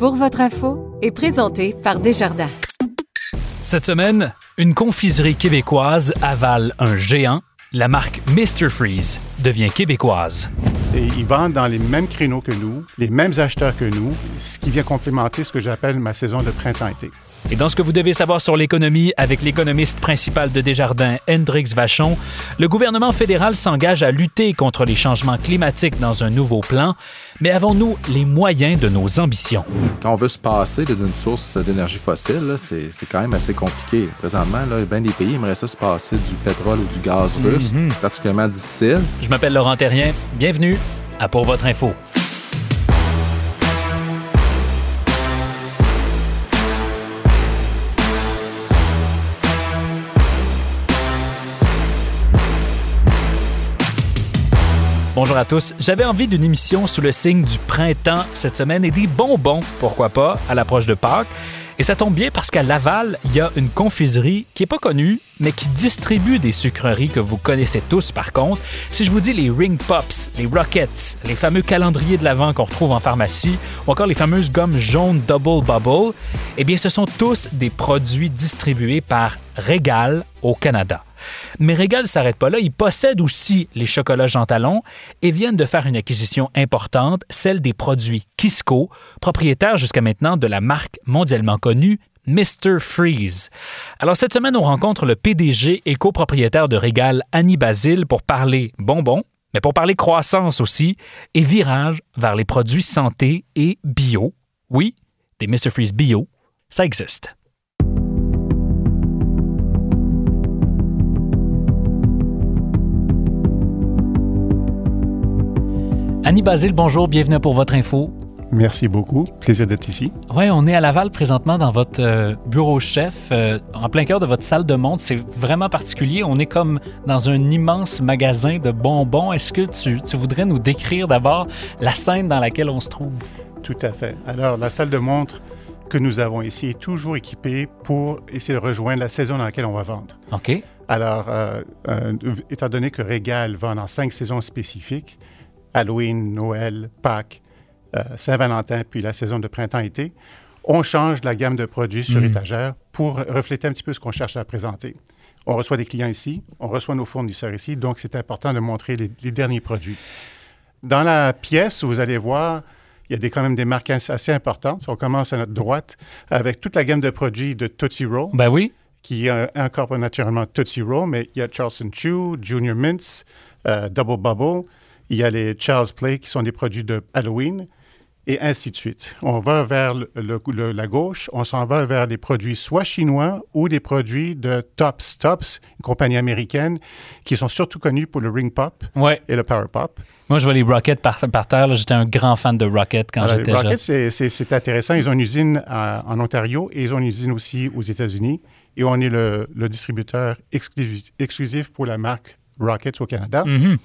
Pour votre info est présenté par Desjardins. Cette semaine, une confiserie québécoise avale un géant. La marque Mr. Freeze devient québécoise. Et ils vendent dans les mêmes créneaux que nous, les mêmes acheteurs que nous, ce qui vient complémenter ce que j'appelle ma saison de printemps-été. Et dans ce que vous devez savoir sur l'économie avec l'économiste principal de Desjardins, Hendrix Vachon, le gouvernement fédéral s'engage à lutter contre les changements climatiques dans un nouveau plan. Mais avons-nous les moyens de nos ambitions? Quand on veut se passer d'une source d'énergie fossile, c'est quand même assez compliqué. Présentement, là, bien des pays aimeraient ça se passer du pétrole ou du gaz russe. Particulièrement difficile. Je m'appelle Laurent Terrien. Bienvenue à Pour votre info. Bonjour à tous. J'avais envie d'une émission sous le signe du printemps cette semaine et des bonbons, pourquoi pas, à l'approche de Pâques. Et ça tombe bien parce qu'à Laval, il y a une confiserie qui est pas connue, mais qui distribue des sucreries que vous connaissez tous par contre. Si je vous dis les Ring Pops, les Rockets, les fameux calendriers de l'Avent qu'on retrouve en pharmacie, ou encore les fameuses gommes jaunes Double Bubble, eh bien ce sont tous des produits distribués par Régal au Canada. Mais Régal ne s'arrête pas là, ils possèdent aussi les chocolats Jean Talon et viennent de faire une acquisition importante, celle des produits Kisco, propriétaire jusqu'à maintenant de la marque mondialement connue Mr. Freeze. Alors cette semaine, on rencontre le PDG et copropriétaire de Régal, Annie Basile, pour parler bonbons, mais pour parler croissance aussi, et virage vers les produits santé et bio. Oui, des Mr. Freeze bio, ça existe. Annie Basile, bonjour, bienvenue pour votre info. Merci beaucoup. Plaisir d'être ici. Oui, on est à Laval présentement dans votre euh, bureau chef, euh, en plein cœur de votre salle de montre. C'est vraiment particulier. On est comme dans un immense magasin de bonbons. Est-ce que tu, tu voudrais nous décrire d'abord la scène dans laquelle on se trouve? Tout à fait. Alors, la salle de montre que nous avons ici est toujours équipée pour essayer de rejoindre la saison dans laquelle on va vendre. OK. Alors, euh, euh, étant donné que Régal vend dans cinq saisons spécifiques, Halloween, Noël, Pâques, Saint-Valentin, puis la saison de printemps-été, on change la gamme de produits sur Mm. étagère pour refléter un petit peu ce qu'on cherche à présenter. On reçoit des clients ici, on reçoit nos fournisseurs ici, donc c'est important de montrer les, les derniers produits. Dans la pièce, vous allez voir, il y a des, quand même des marques assez assez importantes. On commence à notre droite avec toute la gamme de produits de Tootsie Roll Ben oui. qui euh, incorpore naturellement Tootsie Roll, mais il y a Charleston Chew, Junior Mints, euh, Double Bubble, il y a les Charles Play qui sont des produits de Halloween, et ainsi de suite. On va vers le- la gauche, on s'en va vers des produits soit chinois ou des produits de Tops. Tops, une compagnie américaine qui sont surtout connus pour le Ring Pop Ouais. et le Power Pop. Moi, je vois les Rockets par, par terre. J'étais un grand fan de Rockets quand j'étais jeune. Rockets, c'est- intéressant. Ils ont une usine à- en Ontario et ils ont une usine aussi aux États-Unis. Et on est le, le distributeur exclusif, exclusif pour la marque Rockets au Canada. Mhm.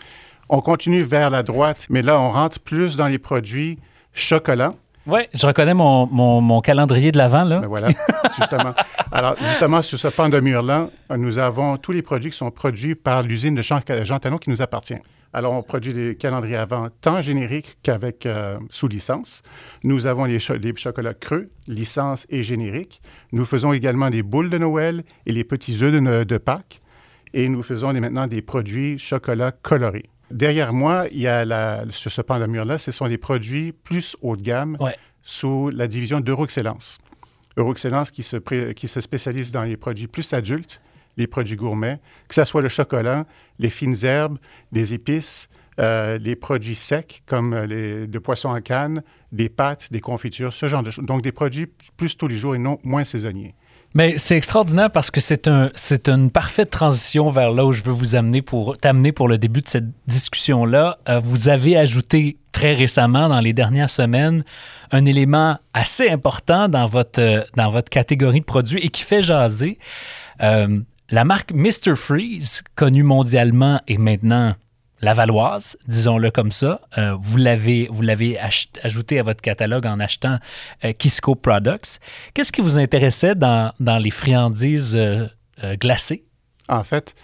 On continue vers la droite, mais là, on rentre plus dans les produits chocolat. Ouais, je reconnais mon, mon, mon calendrier de l'avant, là. Ben voilà, justement. Alors, justement, sur ce pan de mur-là, nous avons tous les produits qui sont produits par l'usine de Jean, Jean Talon qui nous appartient. Alors, on produit des calendriers avant tant génériques qu'avec euh, sous licence. Nous avons les, cho- les chocolats creux, licence et générique. Nous faisons également des boules de Noël et les petits œufs de, de Pâques. Et nous faisons les- maintenant des produits chocolat colorés. Derrière moi, il y a la, sur ce pan de mur-là, ce sont des produits plus haut de gamme Ouais. sous la division d'Euro-Excellence. Euro-Excellence qui se, qui se spécialise dans les produits plus adultes, les produits gourmets, que ce soit le chocolat, les fines herbes, les épices, euh, les produits secs comme les de poissons en canne, des pâtes, des confitures, ce genre de choses. Donc des produits plus tous les jours et non moins saisonniers. Mais c'est extraordinaire parce que c'est un, c'est une parfaite transition vers là où je veux vous amener pour t'amener pour le début de cette discussion-là. Euh, vous avez ajouté très récemment, dans les dernières semaines, un élément assez important dans votre, euh, dans votre catégorie de produits et qui fait jaser. Euh, la marque Mr. Freeze, connue mondialement et maintenant lavalloise, disons-le comme ça. Euh, vous l'avez, vous l'avez ajouté à votre catalogue en achetant euh, Kisco Products. Qu'est-ce qui vous intéressait dans, dans les friandises euh, glacées? En fait,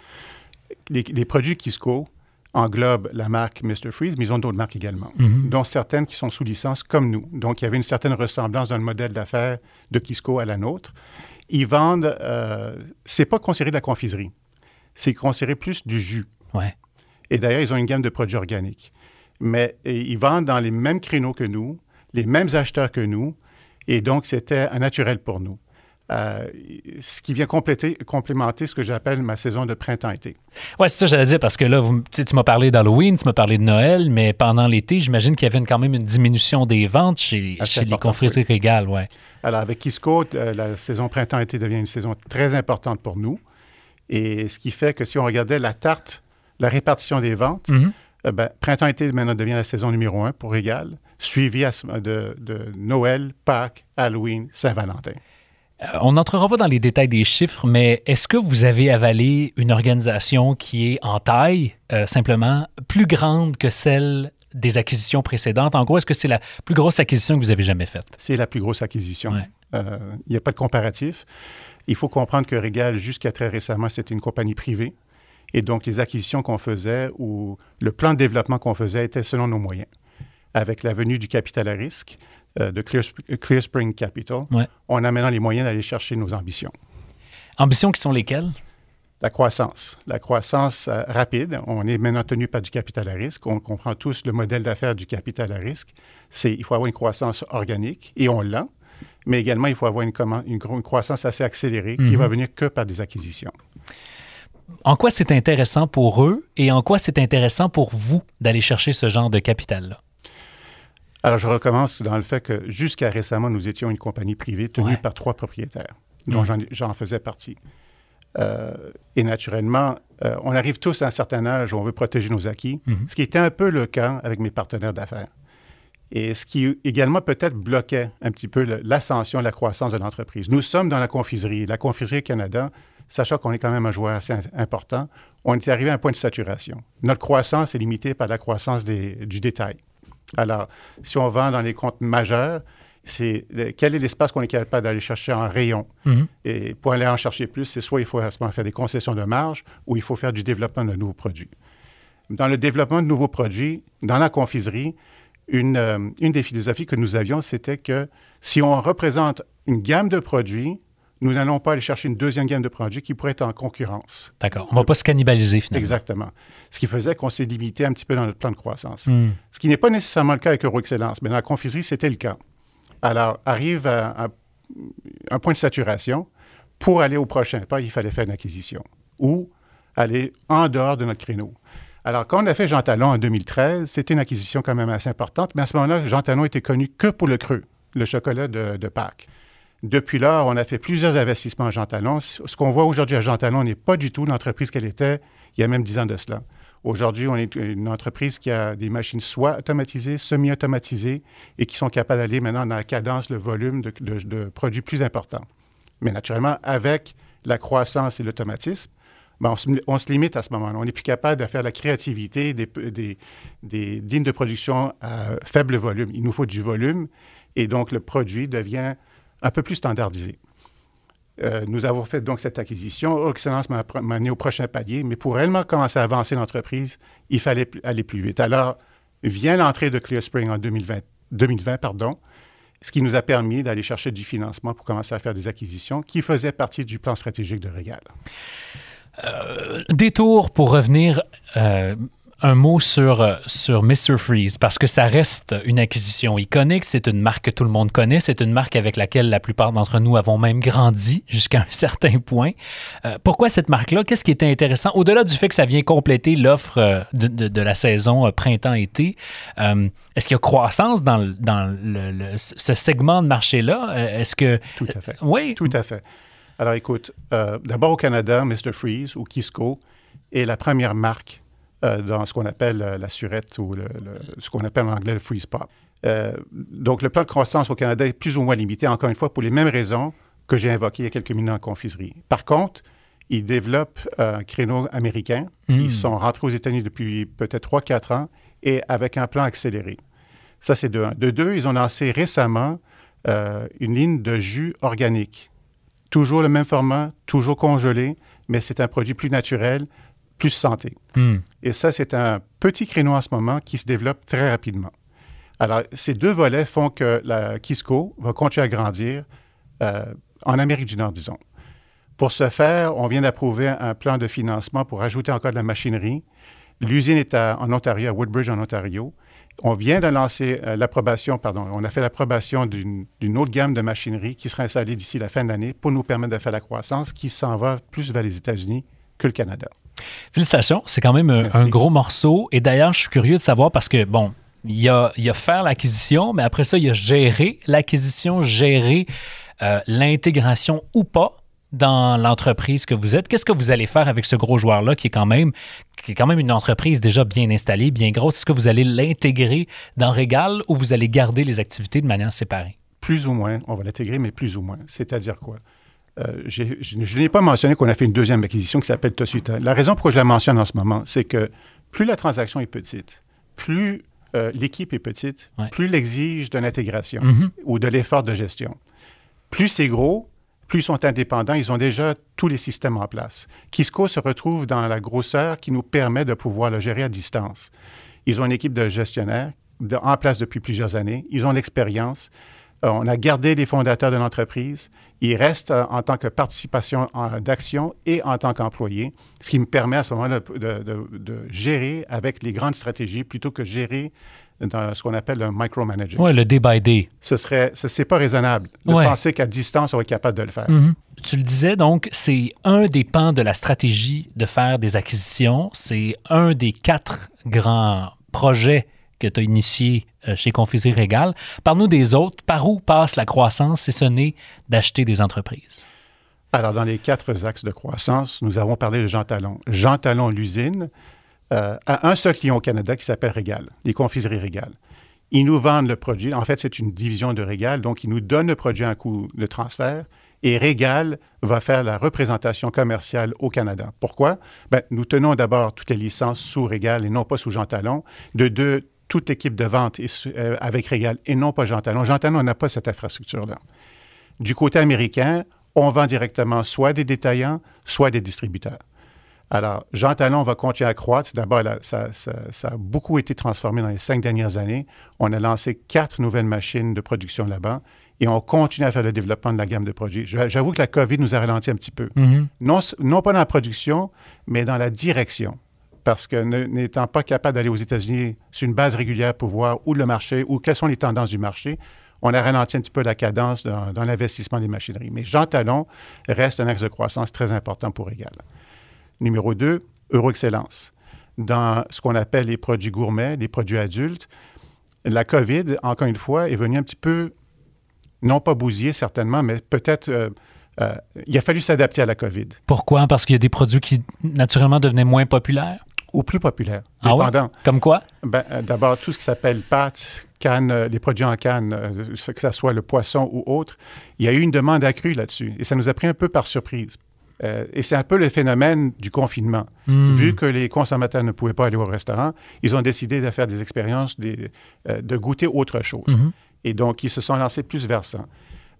les, les, produits Kisco englobent la marque Mr. Freeze, mais ils ont d'autres marques également, mm-hmm. dont certaines qui sont sous licence comme nous. Donc, il y avait une certaine ressemblance dans le modèle d'affaires de Kisco à la nôtre. Ils vendent, c'est pas considéré de la confiserie, c'est considéré plus du jus. Ouais. Et d'ailleurs, ils ont une gamme de produits organiques. Mais ils vendent dans les mêmes créneaux que nous, les mêmes acheteurs que nous, et donc c'était un naturel pour nous. Euh, ce qui vient compléter, complémenter ce que j'appelle ma saison de printemps-été. Oui, c'est ça que j'allais dire, parce que là, vous, tu m'as parlé d'Halloween, tu m'as parlé de Noël, mais pendant l'été, j'imagine qu'il y avait quand même une diminution des ventes chez, chez les confréries régales. Ouais. Alors, avec Kisco, euh, la saison printemps-été devient une saison très importante pour nous. Et ce qui fait que si on regardait la tarte la répartition des ventes, mm-hmm. euh, ben, printemps-été maintenant devient la saison numéro un pour Régal, suivi de, Noël, Pâques, Halloween, Saint-Valentin. Euh, on n'entrera pas dans les détails des chiffres, mais est-ce que vous avez avalé une organisation qui est en taille, euh, simplement, plus grande que celle des acquisitions précédentes? En gros, est-ce que c'est la plus grosse acquisition que vous avez jamais faite? C'est la plus grosse acquisition. Il n'y a pas de comparatif. Il faut comprendre que Régal, jusqu'à très récemment, c'était une compagnie privée. Et donc, les acquisitions qu'on faisait ou le plan de développement qu'on faisait était selon nos moyens. Avec la venue du capital à risque euh, de Clear, Spring Capital, on a maintenant les moyens d'aller chercher nos ambitions. Ambitions qui sont lesquelles? La croissance. La croissance euh, rapide. On est maintenant tenu par du capital à risque. On comprend tous le modèle d'affaires du capital à risque. C'est il faut avoir une croissance organique et on l'a, mais également il faut avoir une, une, une croissance assez accélérée qui mm-hmm. va venir que par des acquisitions en quoi c'est intéressant pour eux et en quoi c'est intéressant pour vous d'aller chercher ce genre de capital-là? Alors, je recommence dans le fait que jusqu'à récemment, nous étions une compagnie privée tenue par trois propriétaires, dont j'en faisais partie. Euh, et naturellement, euh, on arrive tous à un certain âge où on veut protéger nos acquis, mm-hmm. ce qui était un peu le cas avec mes partenaires d'affaires. Et ce qui également peut-être bloquait un petit peu l'ascension, la croissance de l'entreprise. Nous sommes dans la confiserie. La confiserie Canada, sachant qu'on est quand même un joueur assez important, on est arrivé à un point de saturation. Notre croissance est limitée par la croissance du détail. Alors, si on vend dans les comptes majeurs, c'est quel est l'espace qu'on est capable d'aller chercher en rayon? Mm-hmm. Et pour aller en chercher plus, c'est soit il faut à ce moment faire des concessions de marge ou il faut faire du développement de nouveaux produits. Dans le développement de nouveaux produits, dans la confiserie, une, euh, une des philosophies que nous avions, c'était que si on représente une gamme de produits, nous n'allons pas aller chercher une deuxième gamme de produits qui pourrait être en concurrence. D'accord. On ne va pas se cannibaliser finalement. Exactement. Ce qui faisait qu'on s'est limité un petit peu dans notre plan de croissance. Hmm. Ce qui n'est pas nécessairement le cas avec EuroExcellence, mais dans la confiserie, c'était le cas. Alors, arrive à, un point de saturation. Pour aller au prochain pas, il fallait faire une acquisition ou aller en dehors de notre créneau. Alors, quand on a fait Jean Talon en 2013, c'était une acquisition quand même assez importante, mais à ce moment-là, Jean Talon était connu que pour le creux, le chocolat de, de Pâques. Depuis lors, on a fait plusieurs investissements à Jean Talon. Ce qu'on voit aujourd'hui à Jean Talon n'est pas du tout l'entreprise qu'elle était il y a même dix ans de cela. Aujourd'hui, on est une entreprise qui a des machines soit automatisées, semi-automatisées et qui sont capables d'aller maintenant dans la cadence, le volume de, produits plus importants. Mais naturellement, avec la croissance et l'automatisme, ben, on, se, limite à ce moment-là. On n'est plus capable de faire la créativité des, des, des lignes de production à faible volume. Il nous faut du volume et donc le produit devient un peu plus standardisé. Euh, nous avons fait donc cette acquisition. Excellence m'a amené au prochain palier, mais pour réellement commencer à avancer l'entreprise, il fallait aller plus vite. Alors, vient l'entrée de Clear Spring en 2020, 2020 pardon, ce qui nous a permis d'aller chercher du financement pour commencer à faire des acquisitions qui faisaient partie du plan stratégique de Régal. Euh, détour pour revenir euh, un mot sur, euh, sur Mr. Freeze, parce que ça reste une acquisition iconique. C'est une marque que tout le monde connaît. C'est une marque avec laquelle la plupart d'entre nous avons même grandi jusqu'à un certain point. Euh, pourquoi cette marque-là? Qu'est-ce qui était intéressant? Au-delà du fait que ça vient compléter l'offre euh, de, de, la saison printemps-été, est-ce qu'il y a croissance dans, dans le, ce segment de marché-là? Est-ce que... Tout à fait. Oui. Tout à fait. Alors écoute, euh, d'abord au Canada, Mr. Freeze ou Kisco est la première marque dans ce qu'on appelle euh, la surette ou le, le- ce qu'on appelle en anglais le freeze pop. Euh, donc le plan de croissance au Canada est plus ou moins limité, encore une fois, pour les mêmes raisons que j'ai invoquées il y a quelques minutes en confiserie. Par contre, ils développent euh, un créneau américain. Mm. Ils sont rentrés aux États-Unis depuis peut-être 3-4 ans et avec un plan accéléré. Ça, c'est de un. De deux, ils ont lancé récemment euh, une ligne de jus organique. Toujours le même format, toujours congelé, mais c'est un produit plus naturel, plus santé. Hmm. Et ça, c'est un petit créneau en ce moment qui se développe très rapidement. Alors, ces deux volets font que la Kisco va continuer à grandir euh, en Amérique du Nord, disons. Pour ce faire, on vient d'approuver un plan de financement pour ajouter encore de la machinerie. L'usine est à- en Ontario, à Woodbridge, en Ontario. On vient de lancer euh, l'approbation, pardon, on a fait l'approbation d'une d'une autre gamme de machinerie qui sera installée d'ici la fin de l'année pour nous permettre de faire la croissance qui s'en va plus vers les États-Unis que le Canada. Félicitations, c'est quand même un, Merci. un gros morceau. Et d'ailleurs, je suis curieux de savoir parce que, bon, il y a, il y a faire l'acquisition, mais après ça, il y a gérer l'acquisition, gérer euh, l'intégration ou pas dans l'entreprise que vous êtes. Qu'est-ce que vous allez faire avec ce gros joueur-là qui est quand même qui est quand même une entreprise déjà bien installée, bien grosse? Est-ce que vous allez l'intégrer dans Régal ou vous allez garder les activités de manière séparée? Plus ou moins, on va l'intégrer, mais plus ou moins. C'est-à-dire quoi? Euh, je n'ai pas mentionné qu'on a fait une deuxième acquisition qui s'appelle Tosuta. La raison pourquoi je la mentionne en ce moment, c'est que plus la transaction est petite, plus euh, l'équipe est petite, Ouais. plus l'exige de l'intégration Mhm. ou de l'effort de gestion. Plus c'est gros, plus ils sont indépendants, ils ont déjà tous les systèmes en place. Kisco se retrouve dans la grosseur qui nous permet de pouvoir le gérer à distance. Ils ont une équipe de gestionnaires de- en place depuis plusieurs années. Ils ont l'expérience. Euh, on a gardé les fondateurs de l'entreprise. Ils restent euh, en tant que participation d'action et en tant qu'employés, ce qui me permet à ce moment-là de, de- de- de gérer avec les grandes stratégies plutôt que gérer dans ce qu'on appelle un micromanager. Oui, le day by day. Ce serait, ce c'est pas raisonnable de Ouais. penser qu'à distance, on est capable de le faire. Mhm. Tu le disais, donc, c'est un des pans de la stratégie de faire des acquisitions. C'est un des quatre grands projets que tu as initiés euh, chez Confiserie Régal. Parle-nous des autres. Par où passe la croissance si ce n'est d'acheter des entreprises? Alors, dans les quatre axes de croissance, nous avons parlé de Jean Talon. Jean Talon, l'usine, euh, a un seul client au Canada qui s'appelle Régal, les confiseries Régal. Ils nous vendent le produit. En fait, c'est une division de Régal, donc ils nous donnent le produit à un coût de transfert et Régal va faire la représentation commerciale au Canada. Pourquoi? Ben, nous tenons d'abord toutes les licences sous Régal et non pas sous Jean Talon. De deux, toute l'équipe de vente est euh, avec Régal et non pas Jean Talon. Jean Talon n'a pas cette infrastructure-là. Du côté américain, on vend directement soit des détaillants, soit des distributeurs. Alors, Jean Talon va continuer à croître. D'abord, ça, ça- ça a beaucoup été transformé dans les cinq dernières années. On a lancé quatre nouvelles machines de production là-bas et on continue à faire le développement de la gamme de produits. J'avoue que la COVID nous a ralenti un petit peu. Non, s- non pas dans la production, mais dans la direction. Parce que n'étant pas capable d'aller aux États-Unis sur une base régulière pour voir où le marché, ou quelles sont les tendances du marché, on a ralenti un petit peu la cadence dans, l'investissement des machineries. Mais Jean Talon reste un axe de croissance très important pour Régal. Numéro 2, Euroexcellence. Dans ce qu'on appelle les produits gourmets, les produits adultes, la COVID, encore une fois, est venue un petit peu, non pas bousiller certainement, mais peut-être, euh, euh, il a fallu s'adapter à la COVID. Pourquoi? Parce qu'il y a des produits qui, naturellement, devenaient moins populaires? Ou plus populaire, Ah ouais? dépendant. Comme quoi? Ben, euh, D'abord, tout ce qui s'appelle pâtes, cannes, euh, les produits en canne, euh, que ce soit le poisson ou autre, il y a eu une demande accrue là-dessus. Et ça nous a pris un peu par surprise. Euh, et c'est un peu le phénomène du confinement. Hmm. Vu que les consommateurs ne pouvaient pas aller au restaurant, ils ont décidé de faire des expériences, des- euh, de goûter autre chose. Mhm. Et donc, ils se sont lancés plus vers ça.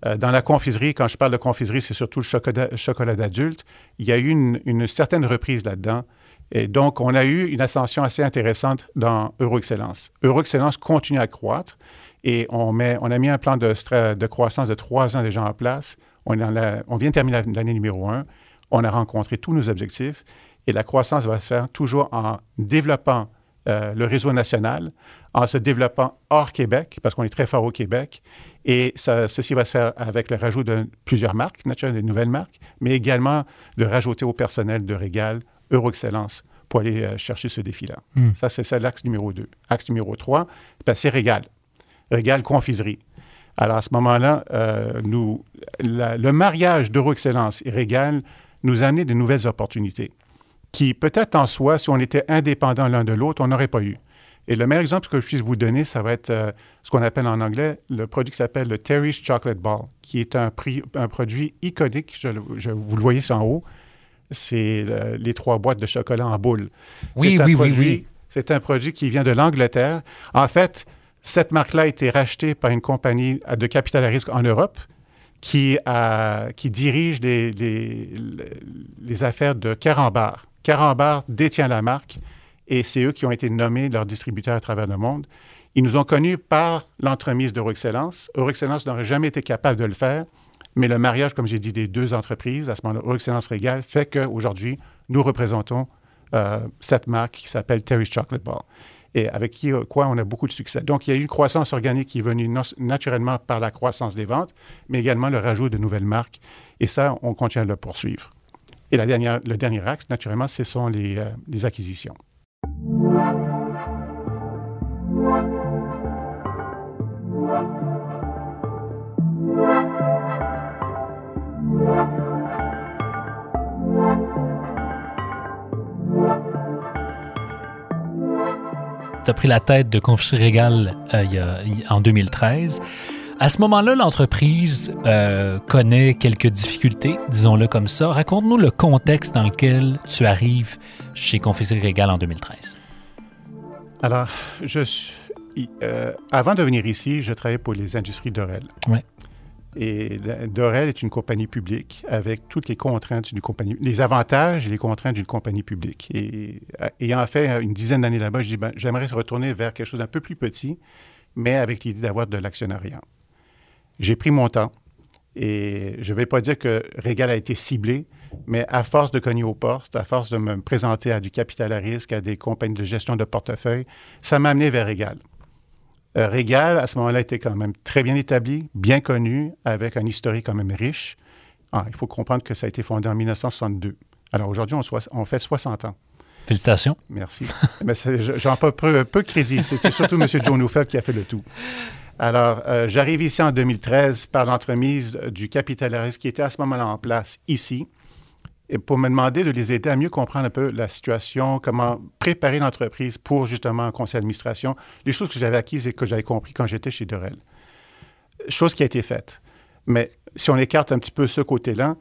Euh, dans la confiserie, quand je parle de confiserie, c'est surtout le chocolat, chocolat d'adulte. Il y a eu une, une certaine reprise là-dedans. Et donc, on a eu une ascension assez intéressante dans Euroexcellence. Euroexcellence continue à croître et on, a mis un plan de, de croissance de trois ans déjà en place. On, vient de terminer la- l'année numéro un. On a rencontré tous nos objectifs et la croissance va se faire toujours en développant euh, le réseau national, en se développant hors Québec, parce qu'on est très fort au Québec. Et ceci va se faire avec le rajout de plusieurs marques, naturellement, des nouvelles marques, mais également de rajouter au personnel de Régal Euroexcellence pour aller euh, chercher ce défi-là. Ça, c'est ça l'axe numéro 2. Axe numéro 3, c'est Régal. Régal confiserie. Alors, à ce moment-là, euh, nous, la- le mariage d'Euro-Excellence et Régal nous a amené de nouvelles opportunités qui, peut-être en soi, si on était indépendants l'un de l'autre, on n'aurait pas eu. Et le meilleur exemple que je puisse vous donner, ça va être euh, ce qu'on appelle en anglais le produit qui s'appelle le Terry's Chocolate Ball, qui est un, prix- un produit iconique. Je, je- vous le voyez en haut. C'est le- les trois boîtes de chocolat en boule. Oui, C'est un oui, oui. C'est un produit qui vient de l'Angleterre. En fait, cette marque-là a été rachetée par une compagnie de capital à risque en Europe qui, a- qui dirige les, les- les affaires de Carambar. Carambar détient la marque et c'est eux qui ont été nommés leurs distributeurs à travers le monde. Ils nous ont connus par l'entremise d'Euroexcellence. Euroexcellence n'aurait jamais été capable de le faire, mais le mariage, comme j'ai dit, des deux entreprises, à ce moment-là, Euroexcellence Régal, fait qu'aujourd'hui, nous représentons euh, cette marque qui s'appelle Terry's Chocolate Bar et avec qui, euh, quoi on a beaucoup de succès. Donc, il y a eu une croissance organique qui est venue naturellement par la croissance des ventes, mais également le rajout de nouvelles marques. Et ça, on continue à le poursuivre. Et la dernière, le dernier axe, naturellement, ce sont les, euh, les acquisitions. Tu as pris la tête de Confiserie Régal euh, y a- en 2013. À ce moment-là, l'entreprise euh, connaît quelques difficultés, disons-le comme ça. Raconte-nous le contexte dans lequel tu arrives chez Confiserie Régal en 2013. Alors, je suis- euh, avant de venir ici, je travaillais pour les industries Dorel. Ouais. Et Dorel est une compagnie publique avec toutes les contraintes d'une compagnie, les avantages et les contraintes d'une compagnie publique. Et euh, ayant fait une dizaine d'années là-bas, dis, ben, j'aimerais retourner vers quelque chose d'un peu plus petit, mais avec l'idée d'avoir de l'actionnariat. J'ai pris mon temps et je ne vais pas dire que Régal a été ciblé, mais à force de cogner aux portes, à force de me présenter à du capital à risque, à des compagnies de gestion de portefeuille, ça m'a amené vers Régal. Euh, Régal, à ce moment-là, était quand même très bien établi, bien connu, avec un historique quand même riche. Ah, il faut comprendre que ça a été fondé en 1962. Alors aujourd'hui, on, fait 60 ans. Félicitations. Merci. Mais j'en pas peu, peu de crédit. C'était surtout M. Joe Neufeld qui a fait le tout. Alors, euh, j'arrive ici en 2013 par l'entremise du capital risque qui était à ce moment-là en place ici, pour me demander de les aider à mieux comprendre un peu la situation, comment préparer l'entreprise pour justement un conseil d'administration, les choses que j'avais acquises et que j'avais compris quand j'étais chez Dorel. Chose qui a été faite. Mais si on écarte un petit peu ce côté-là,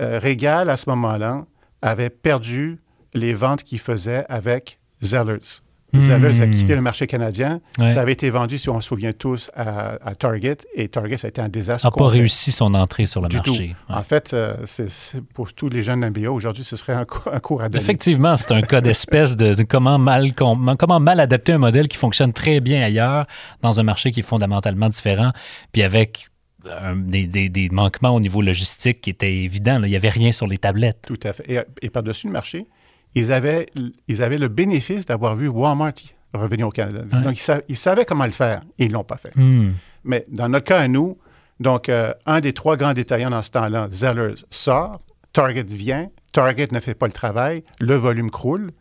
euh, Régal, à ce moment-là, avait perdu les ventes qu'il faisait avec Zellers. Zellers a Hmm. quitté le marché canadien. Ouais. Ça avait été vendu, si on se souvient tous, à, à Target. Et Target, ça a été un désastre. n'a pas réussi son entrée sur le Du marché. tout. Ouais. En fait, euh, c'est pour tous les jeunes MBA, aujourd'hui, ce serait un, un cours à donner. Effectivement, c'est un cas d'espèce de, de comment, mal, com- comment mal adapter un modèle qui fonctionne très bien ailleurs dans un marché qui est fondamentalement différent, puis avec euh, des, des- des manquements au niveau logistique qui étaient évidents. là. Il n'y avait rien sur les tablettes. Tout à fait. Et, et par-dessus le marché, ils avaient, ils avaient le bénéfice d'avoir vu Walmart revenir au Canada. Ouais. Donc, ils, sa- ils savaient comment le faire et ils ne l'ont pas fait. Hmm. Mais dans notre cas à nous, donc, euh, un des trois grands détaillants dans ce temps-là, Zellers, sort, Target vient, Target ne fait pas le travail, le volume croule.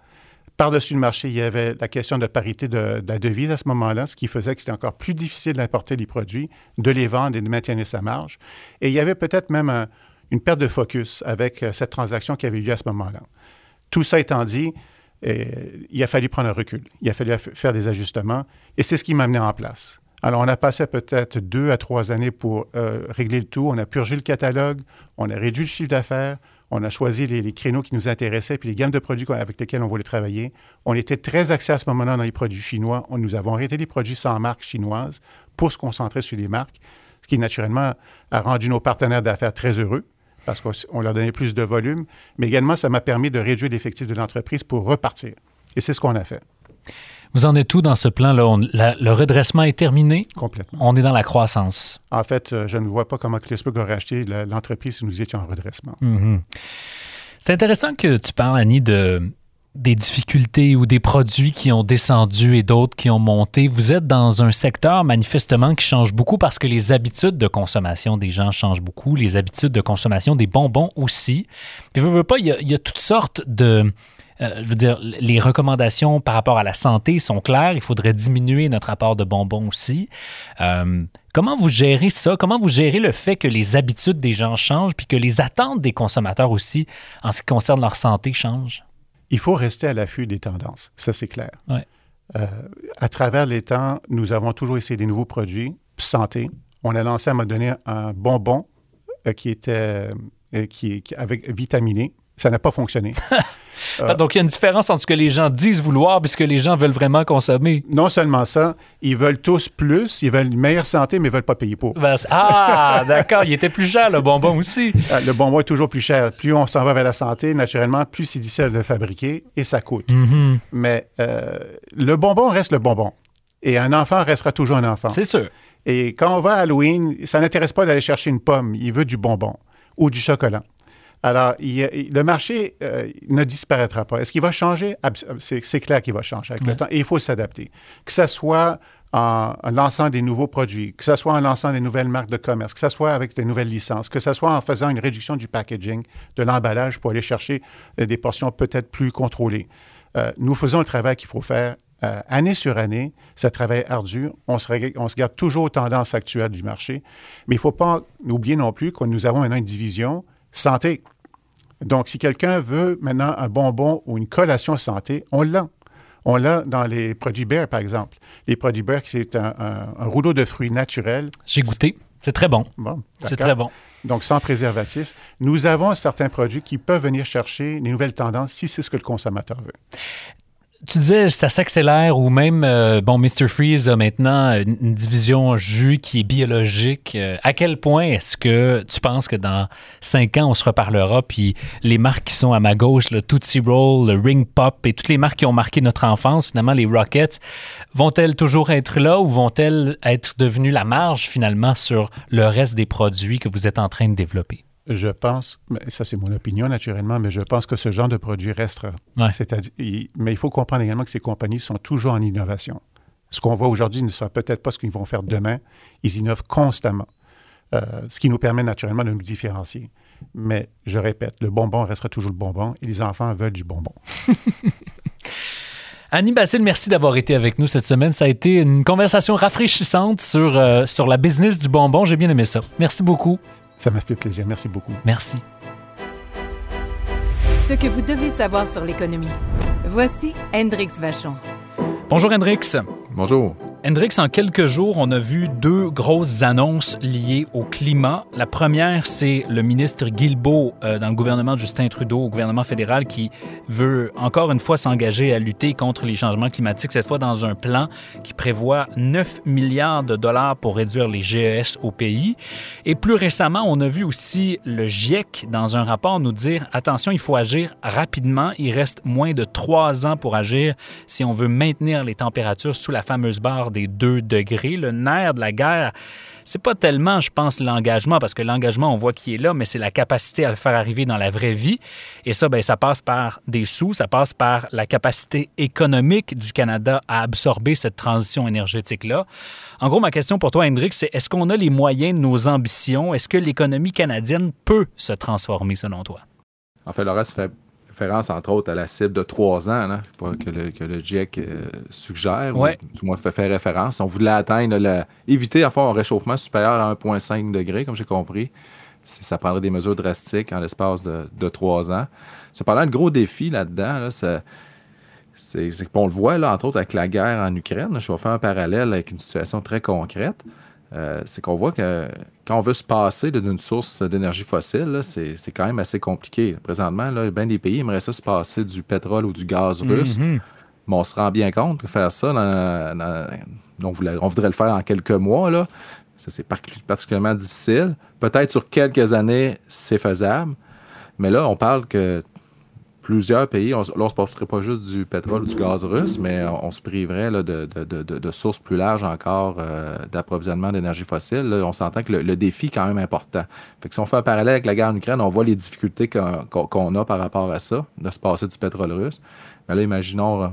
Par-dessus le marché, il y avait la question de parité de, de la devise à ce moment-là, ce qui faisait que c'était encore plus difficile d'importer les produits, de les vendre et de maintenir sa marge. Et il y avait peut-être même un- une perte de focus avec euh, cette transaction qui avait eu lieu à ce moment-là. Tout ça étant dit, euh, il a fallu prendre un recul. Il a fallu faire des ajustements et c'est ce qui m'a amené en place. Alors, on a passé peut-être deux à trois années pour euh, régler le tout. On a purgé le catalogue, on a réduit le chiffre d'affaires, on a choisi les, créneaux qui nous intéressaient puis les gammes de produits avec lesquels on voulait travailler. On était très axé à ce moment-là dans les produits chinois. On, nous avons arrêté les produits sans marque chinoise pour se concentrer sur les marques, ce qui naturellement a rendu nos partenaires d'affaires très heureux parce qu'on on leur donnait plus de volume, mais également ça m'a permis de réduire l'effectif de l'entreprise pour repartir. Et c'est ce qu'on a fait Vous en êtes où dans ce plan-là? Le redressement est terminé? complètement. On est dans la croissance. En fait, euh, je ne vois pas comment Clisburg aurait acheté l'entreprise si nous étions en redressement. Mhm. C'est intéressant que tu parles, Annie, de, des difficultés ou des produits qui ont descendu et d'autres qui ont monté. Vous êtes dans un secteur manifestement qui change beaucoup parce que les habitudes de consommation des gens changent beaucoup, les habitudes de consommation des bonbons aussi. Puis, veux, veux pas, il y, a, il y a toutes sortes de, euh, je veux dire, les recommandations par rapport à la santé sont claires. Il faudrait diminuer notre apport de bonbons aussi. Euh, comment vous gérez ça? Comment vous gérez le fait que les habitudes des gens changent puis que les attentes des consommateurs aussi, en ce qui concerne leur santé, changent? Il faut rester à l'affût des tendances. Ça, c'est clair. Ouais. Euh, à travers les temps, nous avons toujours essayé des nouveaux produits santé. On a lancé à un moment donné un bonbon euh, qui était euh, qui, qui- avec vitaminé. Ça n'a pas fonctionné. Euh, Donc, il y a une différence entre ce que les gens disent vouloir et ce que les gens veulent vraiment consommer. non seulement ça, ils veulent tous plus, ils veulent une meilleure santé, mais ils ne veulent pas payer pour. Ben, ah, d'accord, il était plus cher, le bonbon aussi. Euh, Le bonbon est toujours plus cher. Plus on s'en va vers la santé, naturellement, plus c'est difficile de le fabriquer et ça coûte. Mhm. Mais euh, le bonbon reste le bonbon. Et un enfant restera toujours un enfant. C'est sûr. Et quand on va à Halloween, ça n'intéresse pas d'aller chercher une pomme. Il veut du bonbon ou du chocolat. Alors, il il- le marché euh, ne disparaîtra pas. Est-ce qu'il va changer? Abs- C'est clair qu'il va changer avec Ouais. le temps. Et il faut s'adapter. Que ce soit en, en lançant des nouveaux produits, que ce soit en lançant des nouvelles marques de commerce, que ce soit avec des nouvelles licences, que ce soit en faisant une réduction du packaging, de l'emballage pour aller chercher euh, des portions peut-être plus contrôlées. Euh, nous faisons le travail qu'il faut faire euh, année sur année. C'est un travail ardu. On se, reg- on se garde toujours aux tendances actuelles du marché. Mais il ne faut pas oublier non plus que nous avons maintenant une division santé. Donc, si quelqu'un veut maintenant un bonbon ou une collation santé, on l'a. On l'a dans les produits Bear, par exemple. Les produits Bear, c'est un, un- un rouleau de fruits naturel. J'ai goûté. C'est très bon. Bon, C'est très bon. Donc, sans préservatif. Nous avons certains produits qui peuvent venir chercher les nouvelles tendances si c'est ce que le consommateur veut. Tu disais, ça s'accélère ou même, euh, bon, Mr. Freeze a maintenant une, division jus qui est biologique. Euh, à quel point est-ce que tu penses que dans cinq ans, on se reparlera, puis les marques qui sont à ma gauche, le Tootsie Roll, le Ring Pop et toutes les marques qui ont marqué notre enfance, finalement, les Rockets, vont-elles toujours être là ou vont-elles être devenues la marge, finalement, sur le reste des produits que vous êtes en train de développer? Je pense, ça c'est mon opinion naturellement, mais je pense que ce genre de produit restera. Ouais. C'est-à-dire, mais il faut comprendre également que ces compagnies sont toujours en innovation. Ce qu'on voit aujourd'hui ne sera peut-être pas ce qu'ils vont faire demain. Ils innovent constamment, Euh, ce qui nous permet naturellement de nous différencier. Mais je répète, le bonbon restera toujours le bonbon et les enfants veulent du bonbon. Annie Basile, merci d'avoir été avec nous cette semaine. Ça a été une conversation rafraîchissante sur, euh, sur la business du bonbon. J'ai bien aimé ça. Merci beaucoup. Ça m'a fait plaisir. Merci beaucoup. Merci. Ce que vous devez savoir sur l'économie. Voici Hendrix Vachon. Bonjour Hendrix. Bonjour. Hendrix, en quelques jours, on a vu deux grosses annonces liées au climat. La première, c'est le ministre Guilbeault euh, dans le gouvernement de Justin Trudeau, au gouvernement fédéral, qui veut encore une fois s'engager à lutter contre les changements climatiques, cette fois dans un plan qui prévoit 9 milliards de dollars pour réduire les GES au pays. Et plus récemment, on a vu aussi le GIEC dans un rapport nous dire attention, il faut agir rapidement. Il reste moins de trois ans pour agir si on veut maintenir les températures sous la fameuse barre des 2 degrés. Le nerf de la guerre, c'est pas tellement, je pense, l'engagement, parce que l'engagement, on voit qu'il est là, mais c'est la capacité à le faire arriver dans la vraie vie. Et ça, ben, ça passe par des sous, ça passe par la capacité économique du Canada à absorber cette transition énergétique-là. En gros, ma question pour toi, Hendrik, c'est est-ce qu'on a les moyens de nos ambitions? Est-ce que l'économie canadienne peut se transformer, selon toi? En fait, tu fais référence, entre autres, à la cible de trois ans là, pour que, le, que le GIEC euh, suggère, Ouais. ou du moins fait, fait référence. On voulait atteindre, la- éviter enfin un réchauffement supérieur à 1,5 degré, comme j'ai compris. Ça prendrait des mesures drastiques en l'espace de, de trois ans. Cependant, le gros défi là-dedans, là, c'est qu'on le voit, là, entre autres, avec la guerre en Ukraine. je vais faire un parallèle avec une situation très concrète. Euh, c'est qu'on voit que quand on veut se passer d'une source d'énergie fossile, c'est quand même assez compliqué. Présentement, là, bien des pays aimeraient ça se passer du pétrole ou du gaz russe. Mhm. Mais on se rend bien compte que faire ça, dans- dans- on, voulait- on voudrait le faire en quelques mois, là. Ça, c'est par- particulièrement difficile. Peut-être sur quelques années, c'est faisable. Mais là, on parle que plusieurs pays, on, là, on se passerait pas juste du pétrole ou du gaz russe, mais on, se priverait là, de, de- de- sources plus larges encore euh, d'approvisionnement d'énergie fossile. On s'entend que le, défi est quand même important. Fait que si on fait un parallèle avec la guerre en Ukraine, on voit les difficultés qu'on a par rapport à ça, de se passer du pétrole russe. Mais là, imaginons euh,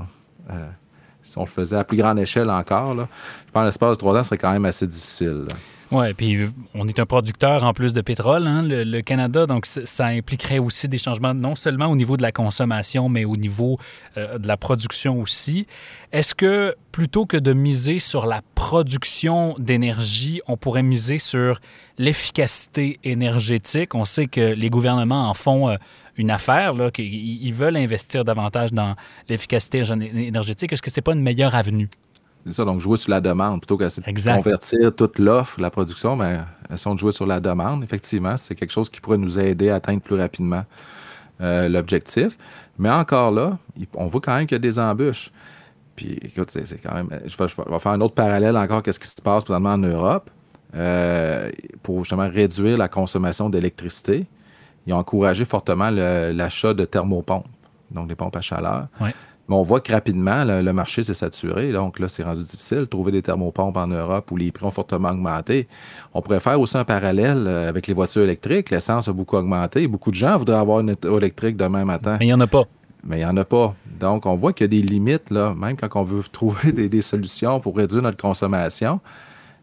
si on le faisait à plus grande échelle encore, je pense l'espace de trois ans, c'est quand même assez difficile. Oui, puis on est un producteur en plus de pétrole, hein, le, Canada, donc ça impliquerait aussi des changements non seulement au niveau de la consommation, mais au niveau euh, de la production aussi. Est-ce que plutôt que de miser sur la production d'énergie, on pourrait miser sur l'efficacité énergétique? On sait que les gouvernements en font... Euh, une affaire, là, qu'ils veulent investir davantage dans l'efficacité énergétique. Est-ce que ce n'est pas une meilleure avenue? C'est ça, donc jouer sur la demande plutôt que de convertir toute l'offre, la production, mais ben, elles de jouer sur la demande. Effectivement, c'est quelque chose qui pourrait nous aider à atteindre plus rapidement euh, l'objectif. Mais encore là, on voit quand même qu'il y a des embûches. Puis écoute, c'est quand même. Je vais, faire un autre parallèle encore qu'est-ce qui se passe présentement en Europe euh, pour justement réduire la consommation d'électricité. Ils ont encouragé fortement l'achat de thermopompes, donc des pompes à chaleur. Mais on voit que rapidement, le, marché s'est saturé. Donc là, c'est rendu difficile de trouver des thermopompes en Europe où les prix ont fortement augmenté. On pourrait faire aussi un parallèle euh, avec les voitures électriques. L'essence a beaucoup augmenté. Beaucoup de gens voudraient avoir une auto électrique demain matin. Mais il n'y en a pas. Mais il n'y en a pas. Donc, on voit qu'il y a des limites, là, même quand on veut trouver des, solutions pour réduire notre consommation.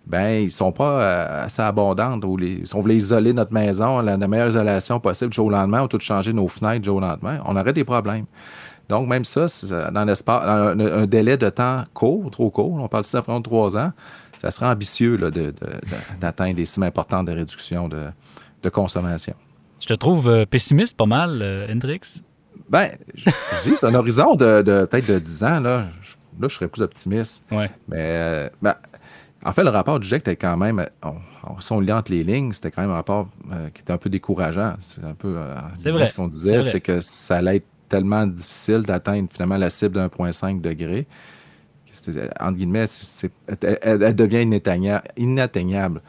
Ben, ils sont pas euh, assez abondantes. Ou les, si on voulait isoler notre maison, la, la meilleure isolation possible du jour au lendemain, ou tout changer nos fenêtres du jour au lendemain, on aurait des problèmes. Donc, même ça, dans, l'espace, un, délai de temps court, trop court, on parle de de trois ans, ça serait ambitieux d'atteindre des cimes importantes de réduction de, consommation. Je te trouve euh, pessimiste pas mal, euh, Hendrix. Ben, je, dis, c'est un horizon de, peut-être de 10 ans. Là, je, là, je serais plus optimiste. Ouais. Mais, euh, ben, en fait, le rapport du GIEC était quand même, si on lit entre les lignes, c'était quand même un rapport qui était un peu décourageant. C'est un peu vrai, ce qu'on disait, c'est que ça allait être tellement difficile d'atteindre finalement la cible de 1,5 degré. Entre guillemets, elle, devient inatteignable.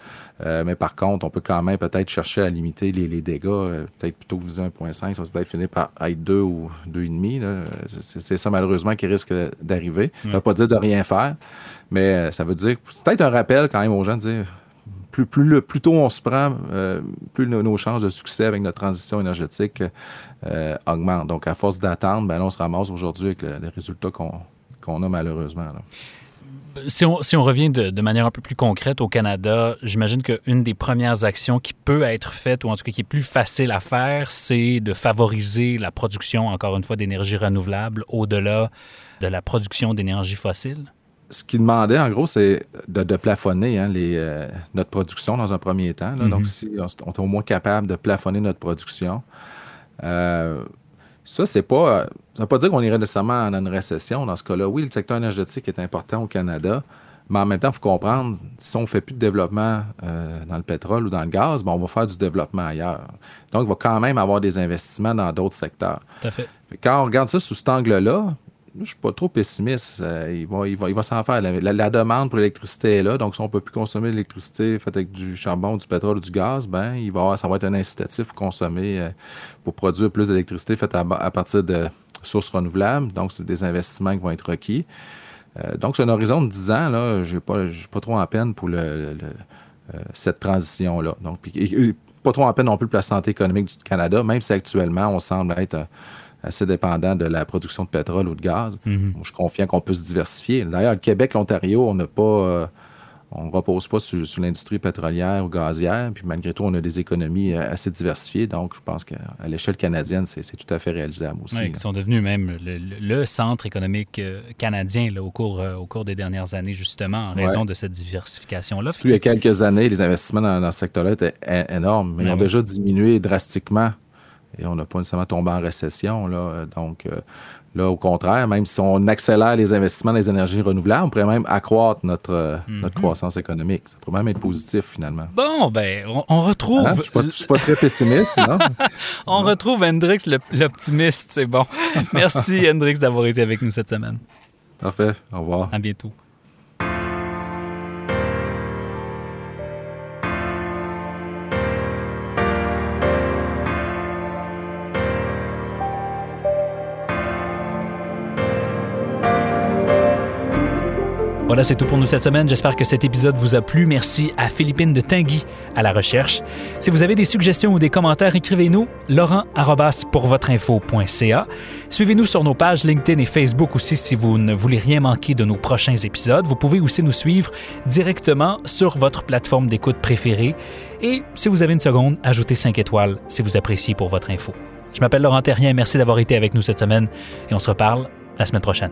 Euh, mais par contre, on peut quand même peut-être chercher à limiter les, dégâts. Euh, peut-être plutôt que viser 1,5, ça va peut-être finir par être 2 ou 2,5. C'est ça malheureusement qui risque d'arriver. Ça ne veut pas dire de rien faire, mais euh, ça veut dire, c'est peut-être un rappel quand même aux gens de dire plus, plus, tôt on se prend, euh, plus nos, chances de succès avec notre transition énergétique augmentent. Donc, à force d'attendre, ben, on se ramasse aujourd'hui avec les résultats qu'on a malheureusement. Si on, revient de, manière un peu plus concrète au Canada, j'imagine qu'une des premières actions qui peut être faite, ou en tout cas qui est plus facile à faire, c'est de favoriser la production, encore une fois, d'énergie renouvelable au-delà de la production d'énergie fossile? Ce qu'il demandait, en gros, c'est de, plafonner hein, euh, notre production dans un premier temps. Donc, mhm. si on, est au moins capable de plafonner notre production, euh, ça, c'est pas. Ça ne veut pas dire qu'on irait nécessairement dans une récession dans ce cas-là. Oui, le secteur énergétique est important au Canada, mais en même temps, il faut comprendre, si on ne fait plus de développement euh, dans le pétrole ou dans le gaz, ben, on va faire du développement ailleurs. Donc, il va quand même avoir des investissements dans d'autres secteurs. Tout à fait. Quand on regarde ça sous cet angle-là, je ne suis pas trop pessimiste. il va, s'en faire. La, demande pour l'électricité est là. Donc, si on ne peut plus consommer l'électricité faite avec du charbon, du pétrole ou du gaz, ben, il va ça va être un incitatif pour consommer, euh, pour produire plus d'électricité faite à, partir de sources renouvelables. Donc, c'est des investissements qui vont être requis. Euh, donc, c'est un horizon de 10 ans. Je n'ai pas, pas, trop en peine pour euh, cette transition-là. Donc, pas trop en peine non plus pour la santé économique du Canada, même si actuellement, on semble être assez dépendant de la production de pétrole ou de gaz. Mhm. Je suis confiant qu'on peut se diversifier. D'ailleurs, le Québec, l'Ontario, on n'a pas. Euh, on ne repose pas sur, l'industrie pétrolière ou gazière, puis malgré tout, on a des économies euh, assez diversifiées. Donc, je pense qu'à l'échelle canadienne, c'est tout à fait réalisable aussi. Oui, ils sont devenus même le, centre économique euh, canadien au, cours, au cours des dernières années, justement, en raison de cette diversification-là. Il y a quelques années, les investissements dans, ce secteur-là étaient énormes, mais ils ont déjà diminué drastiquement et on n'a pas nécessairement tombé en récession. Là. Donc, euh, là, au contraire, même si on accélère les investissements dans les énergies renouvelables, on pourrait même accroître notre, euh, mhm. notre croissance économique. Ça pourrait même être positif, finalement. Bon, ben, on, retrouve... Hein? Je ne suis, pas très pessimiste, non? on retrouve Hendrix, l'optimiste, c'est bon. Merci, Hendrix, d'avoir été avec nous cette semaine. Parfait. Au revoir. À bientôt. Voilà, c'est tout pour nous cette semaine. J'espère que cet épisode vous a plu. Merci à Philippine de Tinguy à la recherche. Si vous avez des suggestions ou des commentaires, écrivez-nous laurent pour votre info.ca. Suivez-nous sur nos pages LinkedIn et Facebook aussi si vous ne voulez rien manquer de nos prochains épisodes. Vous pouvez aussi nous suivre directement sur votre plateforme d'écoute préférée. Et si vous avez une seconde, ajoutez 5 étoiles si vous appréciez pour votre info. Je m'appelle Laurent Terrien. Merci d'avoir été avec nous cette semaine et on se reparle la semaine prochaine.